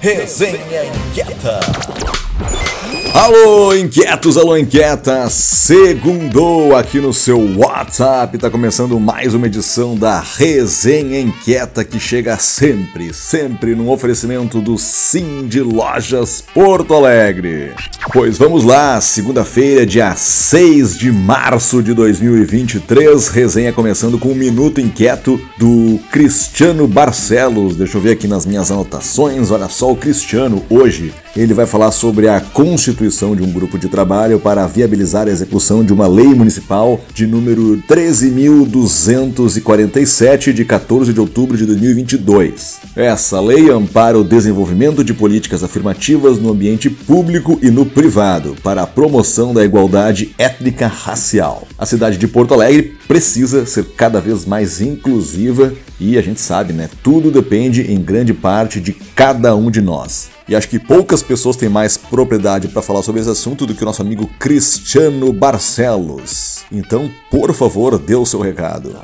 Resenha Inquieta. Alô, inquietos, alô, inquietas! Segundou aqui no seu WhatsApp, tá começando mais uma edição da Resenha Inquieta que chega sempre, sempre num oferecimento do Sim de Lojas Porto Alegre. Pois vamos lá, segunda-feira, dia 6 de março de 2023, resenha começando com um minuto inquieto do Cristiano Barcelos. Deixa eu ver aqui nas minhas anotações, olha só o Cristiano hoje ele vai falar sobre a constituição de um grupo de trabalho para viabilizar a execução de uma lei municipal de número 13.247 de 14 de outubro de 2022. Essa lei ampara o desenvolvimento de políticas afirmativas no ambiente público e no privado para a promoção da igualdade étnica racial. A cidade de Porto Alegre precisa ser cada vez mais inclusiva e a gente sabe, né? Tudo depende em grande parte de cada um de nós. E acho que poucas pessoas têm mais propriedade para falar sobre esse assunto do que o nosso amigo Cristiano Barcelos. Então, por favor, dê o seu recado.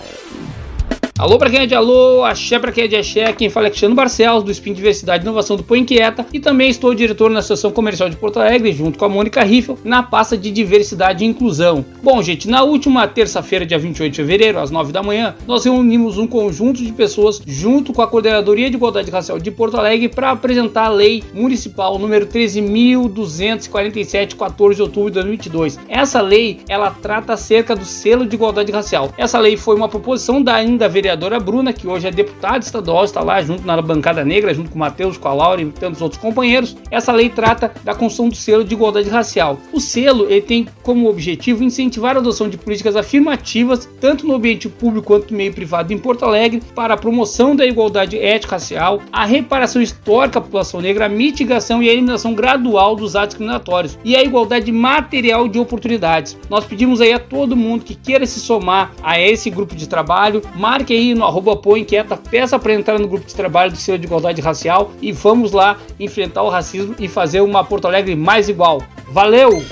Alô pra quem é de alô, axé pra quem é de axé, quem fala é Cristiano Barcelos, do Spin Diversidade e Inovação do Põe Inquieta, e também estou diretor na Associação Comercial de Porto Alegre, junto com a Mônica Riffel, na pasta de Diversidade e Inclusão. Bom, gente, na última terça-feira, dia 28 de fevereiro, às 9 da manhã, nós reunimos um conjunto de pessoas junto com a Coordenadoria de Igualdade Racial de Porto Alegre para apresentar a Lei Municipal número 13.247, 14 de outubro de 2022. Essa lei, ela trata acerca do selo de igualdade racial. Essa lei foi uma proposição da ainda vereadora vereadora Bruna, que hoje é deputada estadual, está lá junto na bancada negra, junto com o Matheus, com a Laura e tantos outros companheiros. Essa lei trata da construção do selo de igualdade racial. O selo ele tem como objetivo incentivar a adoção de políticas afirmativas, tanto no ambiente público quanto no meio privado em Porto Alegre, para a promoção da igualdade étnico-racial, a reparação histórica à população negra, a mitigação e a eliminação gradual dos atos discriminatórios e a igualdade material de oportunidades. Nós pedimos aí a todo mundo que queira se somar a esse grupo de trabalho, marque aí no arroba Pô Inquieta, peça para entrar no grupo de trabalho do Selo de Igualdade Racial e vamos lá enfrentar o racismo e fazer uma Porto Alegre mais igual. Valeu!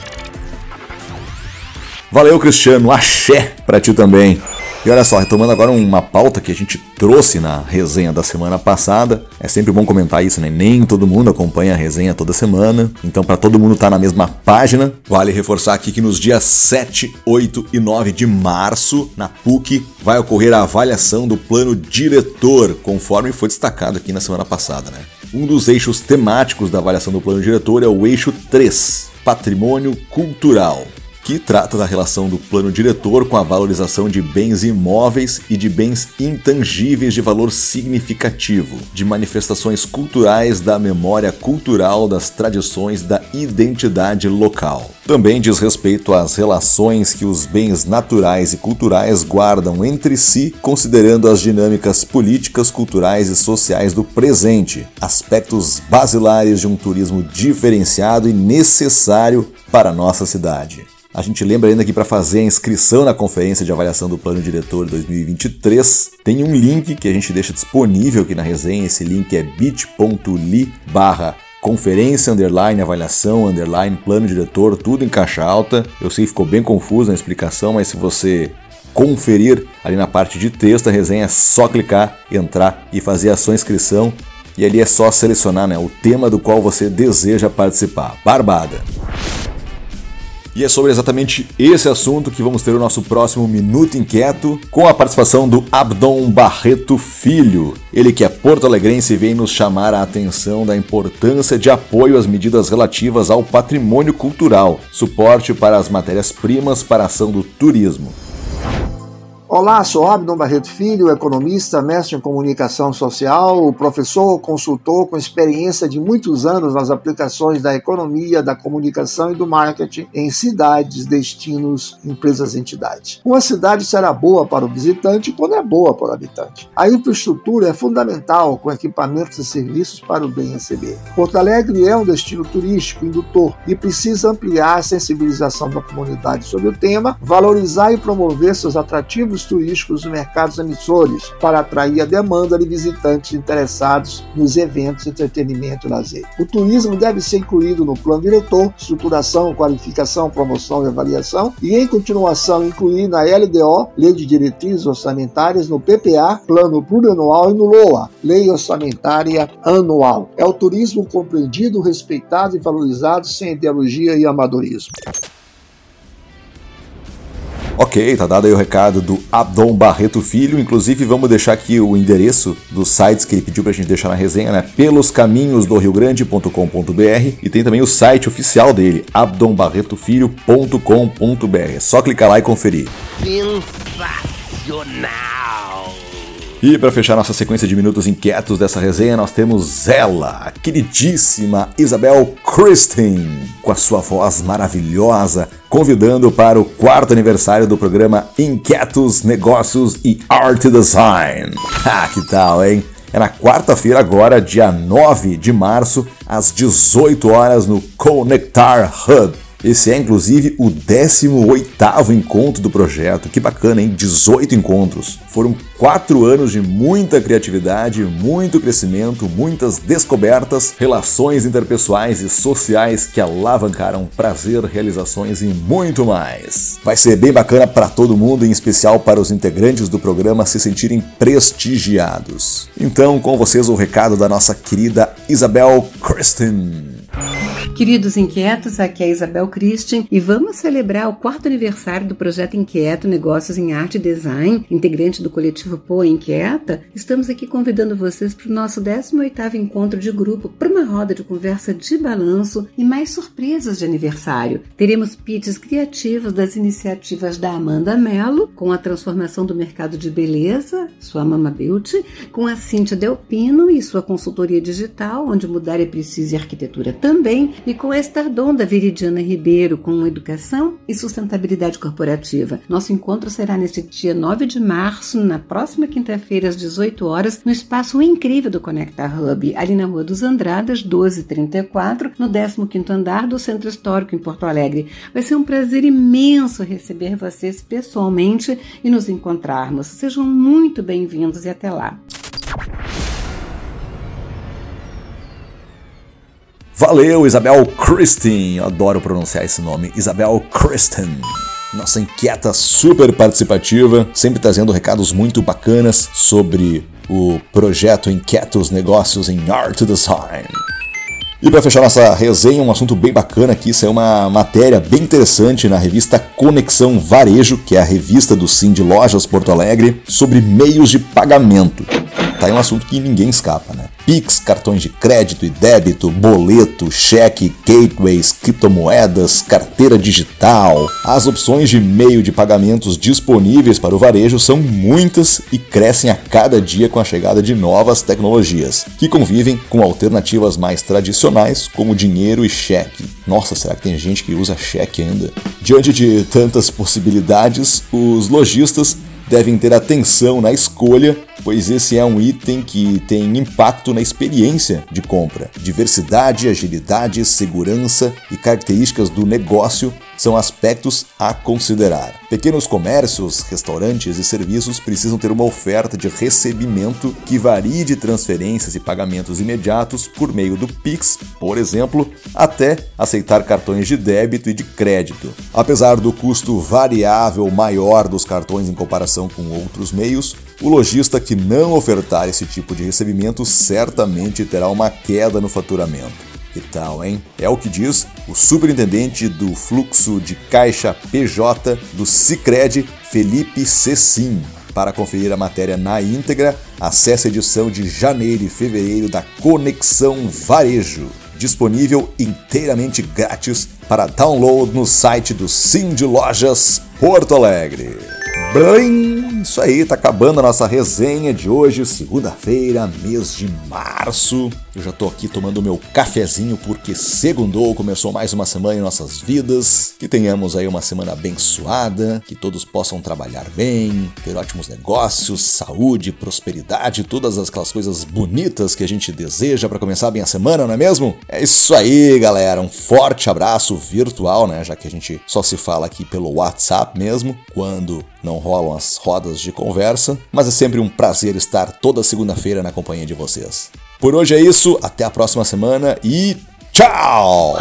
Valeu, Cristiano. Axé para ti também. E olha só, retomando agora uma pauta que a gente trouxe na resenha da semana passada. É sempre bom comentar isso, né? Nem todo mundo acompanha a resenha toda semana. Então, para todo mundo estar tá na mesma página, vale reforçar aqui que nos dias 7, 8 e 9 de março, na PUC, vai ocorrer a avaliação do plano diretor, conforme foi destacado aqui na semana passada, né? Um dos eixos temáticos da avaliação do plano diretor é o eixo 3, Patrimônio Cultural que trata da relação do plano diretor com a valorização de bens imóveis e de bens intangíveis de valor significativo, de manifestações culturais da memória cultural das tradições da identidade local. Também diz respeito às relações que os bens naturais e culturais guardam entre si, considerando as dinâmicas políticas, culturais e sociais do presente, aspectos basilares de um turismo diferenciado e necessário para a nossa cidade. A gente lembra ainda que para fazer a inscrição na conferência de avaliação do Plano Diretor 2023, tem um link que a gente deixa disponível aqui na resenha. Esse link é bit.ly barra conferência, underline, avaliação, underline, plano diretor, tudo em caixa alta. Eu sei que ficou bem confuso na explicação, mas se você conferir ali na parte de texto, a resenha é só clicar, entrar e fazer a sua inscrição. E ali é só selecionar né, o tema do qual você deseja participar. Barbada! E é sobre exatamente esse assunto que vamos ter o nosso próximo Minuto Inquieto, com a participação do Abdon Barreto Filho. Ele que é porto-alegrense vem nos chamar a atenção da importância de apoio às medidas relativas ao patrimônio cultural, suporte para as matérias-primas para a ação do turismo. Olá, sou Abdon Barreto Filho, economista, mestre em comunicação social, professor, consultor com experiência de muitos anos nas aplicações da economia, da comunicação e do marketing em cidades, destinos, empresas e entidades. Uma cidade será boa para o visitante quando é boa para o habitante. A infraestrutura é fundamental com equipamentos e serviços para o bem receber. Porto Alegre é um destino turístico indutor e precisa ampliar a sensibilização da comunidade sobre o tema, valorizar e promover seus atrativos turísticos nos mercados emissores para atrair a demanda de visitantes interessados nos eventos, entretenimento e lazer. O turismo deve ser incluído no plano diretor, estruturação, qualificação, promoção e avaliação e, em continuação, incluir na LDO, Lei de Diretrizes Orçamentárias, no PPA, Plano Plurianual e no LOA, Lei Orçamentária Anual. É o turismo compreendido, respeitado e valorizado sem ideologia e amadorismo. Ok, tá dado aí o recado do Abdon Barreto Filho. Inclusive, vamos deixar aqui o endereço dos sites que ele pediu pra gente deixar na resenha, né? Peloscaminhos do Rio Grande.com.br e tem também o site oficial dele, abdombarretofilho.com.br. É só clicar lá e conferir. Sensacional! E para fechar nossa sequência de minutos inquietos dessa resenha, nós temos ela, a queridíssima Isabel Christin, com a sua voz maravilhosa, convidando para o quarto aniversário do programa Inquietos Negócios e Art Design. Ah, que tal, hein? É na quarta-feira agora, dia 9 de março, às 18 horas no Conectar Hub. Esse é inclusive o 18º encontro do projeto. Que bacana, hein? 18 encontros. Foram quatro anos de muita criatividade, muito crescimento, muitas descobertas, relações interpessoais e sociais que alavancaram prazer, realizações e muito mais. Vai ser bem bacana para todo mundo, em especial para os integrantes do programa se sentirem prestigiados. Então, com vocês o recado da nossa querida Isabel Kristen. Queridos inquietos, aqui é Isabel Christian e vamos celebrar o quarto aniversário do projeto Inquieto Negócios em Arte e Design, integrante do coletivo Poa Inquieta. Estamos aqui convidando vocês para o nosso 18º encontro de grupo para uma roda de conversa de balanço e mais surpresas de aniversário. Teremos pitches criativos das iniciativas da Amanda Mello, com a transformação do mercado de beleza, sua Mama Beauty, com a Cíntia Delpino e sua consultoria digital, onde mudar é preciso e arquitetura também, e com Estardom da Viridiana Ribeiro, com Educação e Sustentabilidade Corporativa. Nosso encontro será neste dia 9 de março, na próxima quinta-feira, às 18 horas, no espaço incrível do Conectar Hub, ali na Rua dos Andradas, 1234, no 15º andar do Centro Histórico em Porto Alegre. Vai ser um prazer imenso receber vocês pessoalmente e nos encontrarmos. Sejam muito bem-vindos e até lá. Valeu, Isabel Christin. adoro pronunciar esse nome. Isabel Christin. Nossa inquieta, super participativa, sempre trazendo recados muito bacanas sobre o projeto Inquietos Negócios em Art Design. E para fechar nossa resenha, um assunto bem bacana aqui, isso é uma matéria bem interessante na revista Conexão Varejo, que é a revista do Sim de Lojas Porto Alegre, sobre meios de pagamento. Tá aí um assunto que ninguém escapa, né? Pix, cartões de crédito e débito, boleto, cheque, gateways, criptomoedas, carteira digital. As opções de meio de pagamentos disponíveis para o varejo são muitas e crescem a cada dia com a chegada de novas tecnologias, que convivem com alternativas mais tradicionais como dinheiro e cheque. Nossa, será que tem gente que usa cheque ainda? Diante de tantas possibilidades, os lojistas devem ter atenção na escolha, pois esse é um item que tem impacto na experiência de compra. Diversidade, agilidade, segurança e características do negócio são aspectos a considerar. Pequenos comércios, restaurantes e serviços precisam ter uma oferta de recebimento que varie de transferências e pagamentos imediatos por meio do Pix, por exemplo, até aceitar cartões de débito e de crédito. Apesar do custo variável maior dos cartões em comparação com outros meios, o lojista que não ofertar esse tipo de recebimento certamente terá uma queda no faturamento. Que tal, hein? É o que diz o superintendente do fluxo de caixa PJ do Cicred, Felipe Cecim. Para conferir a matéria na íntegra, acesse a edição de janeiro e fevereiro da Conexão Varejo, disponível inteiramente grátis para download no site do de Lojas Porto Alegre. Bem, isso aí, tá acabando a nossa resenha de hoje, segunda-feira, mês de março. Eu já tô aqui tomando meu cafezinho porque segundou, começou mais uma semana em nossas vidas. Que tenhamos aí uma semana abençoada, que todos possam trabalhar bem, ter ótimos negócios, saúde, prosperidade, todas aquelas coisas bonitas que a gente deseja para começar bem a semana, não é mesmo? É isso aí, galera. Um forte abraço virtual, né? Já que a gente só se fala aqui pelo WhatsApp mesmo, quando não rolam as rodas de conversa, mas é sempre um prazer estar toda segunda-feira na companhia de vocês. Por hoje é isso, até a próxima semana e tchau!